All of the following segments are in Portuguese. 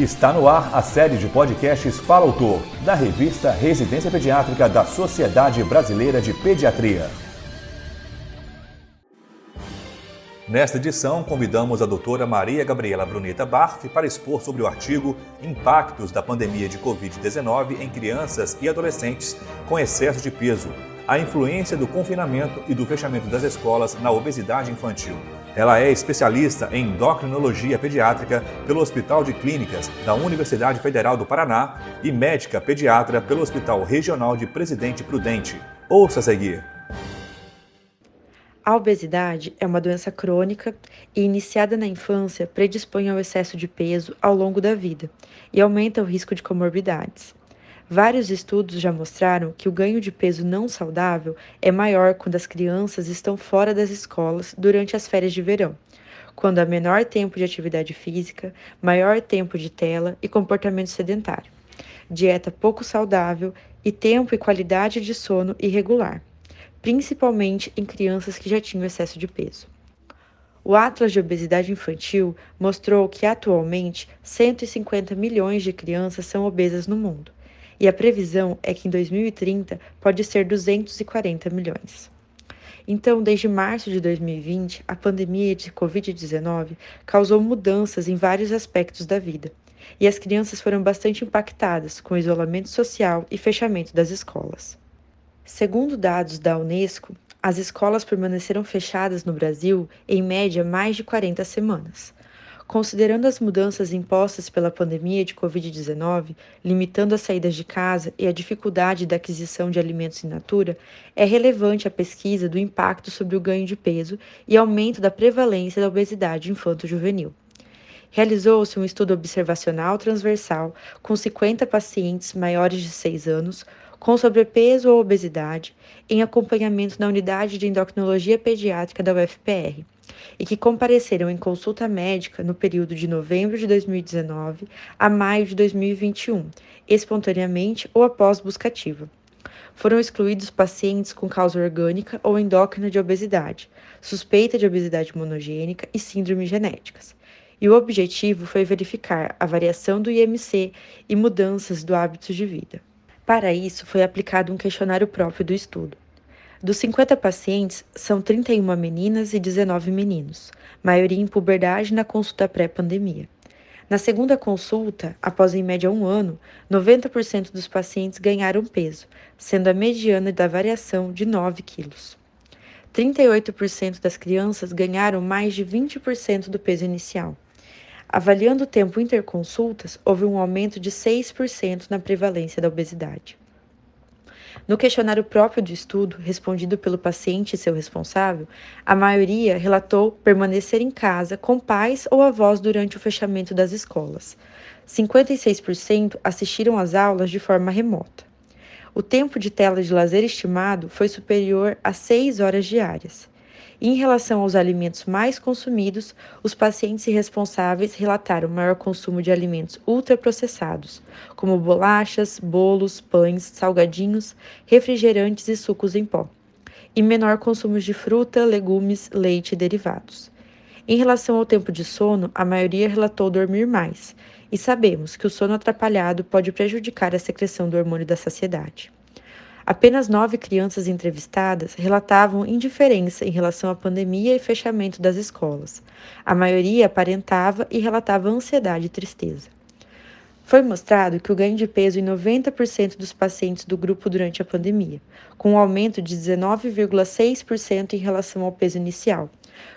Está no ar a série de podcasts Fala Autor, da revista Residência Pediátrica da Sociedade Brasileira de Pediatria. Nesta edição, convidamos a doutora Maria Gabriela Bruneta Barf para expor sobre o artigo Impactos da pandemia de Covid-19 em crianças e adolescentes com excesso de peso, a influência do confinamento e do fechamento das escolas na obesidade infantil. Ela é especialista em endocrinologia pediátrica pelo Hospital de Clínicas da Universidade Federal do Paraná e médica pediatra pelo Hospital Regional de Presidente Prudente. Ouça a seguir. A obesidade é uma doença crônica e, iniciada na infância, predispõe ao excesso de peso ao longo da vida e aumenta o risco de comorbidades. Vários estudos já mostraram que o ganho de peso não saudável é maior quando as crianças estão fora das escolas durante as férias de verão, quando há menor tempo de atividade física, maior tempo de tela e comportamento sedentário, dieta pouco saudável e tempo e qualidade de sono irregular, principalmente em crianças que já tinham excesso de peso. O Atlas de Obesidade Infantil mostrou que atualmente 150 milhões de crianças são obesas no mundo e a previsão é que em 2030 pode ser 240 milhões. Então, desde março de 2020, a pandemia de Covid-19 causou mudanças em vários aspectos da vida, e as crianças foram bastante impactadas com o isolamento social e fechamento das escolas. Segundo dados da Unesco, as escolas permaneceram fechadas no Brasil em média mais de 40 semanas, Considerando as mudanças impostas pela pandemia de Covid-19, limitando as saídas de casa e a dificuldade da aquisição de alimentos in natura, é relevante a pesquisa do impacto sobre o ganho de peso e aumento da prevalência da obesidade infanto-juvenil. Realizou-se um estudo observacional transversal com 50 pacientes maiores de 6 anos com sobrepeso ou obesidade em acompanhamento na unidade de endocrinologia pediátrica da UFPR e que compareceram em consulta médica no período de novembro de 2019 a maio de 2021, espontaneamente ou após buscativa. Foram excluídos pacientes com causa orgânica ou endócrina de obesidade, suspeita de obesidade monogênica e síndrome genéticas. E o objetivo foi verificar a variação do IMC e mudanças do hábito de vida. Para isso, foi aplicado um questionário próprio do estudo. Dos 50 pacientes, são 31 meninas e 19 meninos, maioria em puberdade na consulta pré-pandemia. Na segunda consulta, após em média um ano, 90% dos pacientes ganharam peso, sendo a mediana da variação de 9 quilos. 38% das crianças ganharam mais de 20% do peso inicial. Avaliando o tempo interconsultas, houve um aumento de 6% na prevalência da obesidade. No questionário próprio do estudo, respondido pelo paciente e seu responsável, a maioria relatou permanecer em casa com pais ou avós durante o fechamento das escolas. 56% assistiram às aulas de forma remota. O tempo de tela de lazer estimado foi superior a 6 horas diárias. Em relação aos alimentos mais consumidos, os pacientes responsáveis relataram maior consumo de alimentos ultraprocessados, como bolachas, bolos, pães, salgadinhos, refrigerantes e sucos em pó, e menor consumo de fruta, legumes, leite e derivados. Em relação ao tempo de sono, a maioria relatou dormir mais, e sabemos que o sono atrapalhado pode prejudicar a secreção do hormônio da saciedade. Apenas nove crianças entrevistadas relatavam indiferença em relação à pandemia e fechamento das escolas. A maioria aparentava e relatava ansiedade e tristeza. Foi mostrado que o ganho de peso em 90% dos pacientes do grupo durante a pandemia, com um aumento de 19,6% em relação ao peso inicial,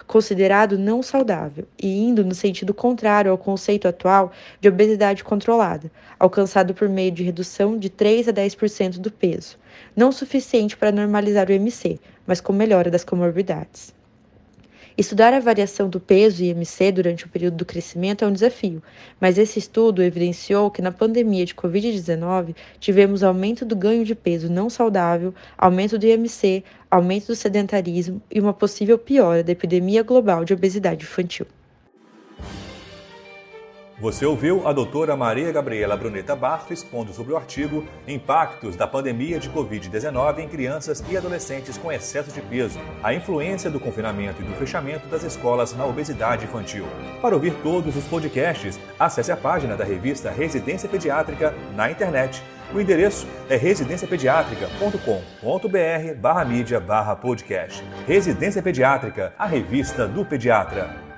considerado não saudável e indo no sentido contrário ao conceito atual de obesidade controlada, alcançado por meio de redução de 3 a 10% do peso, não suficiente para normalizar o MC, mas com melhora das comorbidades. Estudar a variação do peso IMC durante o período do crescimento é um desafio, mas esse estudo evidenciou que na pandemia de Covid-19 tivemos aumento do ganho de peso não saudável, aumento do IMC, aumento do sedentarismo e uma possível piora da epidemia global de obesidade infantil. Você ouviu a doutora Maria Gabriela Bruneta Barf expondo sobre o artigo Impactos da pandemia de Covid-19 em crianças e adolescentes com excesso de peso, a influência do confinamento e do fechamento das escolas na obesidade infantil. Para ouvir todos os podcasts, acesse a página da revista Residência Pediátrica na internet. O endereço é residenciapediatrica.com.br barra mídia barra podcast. Residência Pediátrica, a revista do pediatra.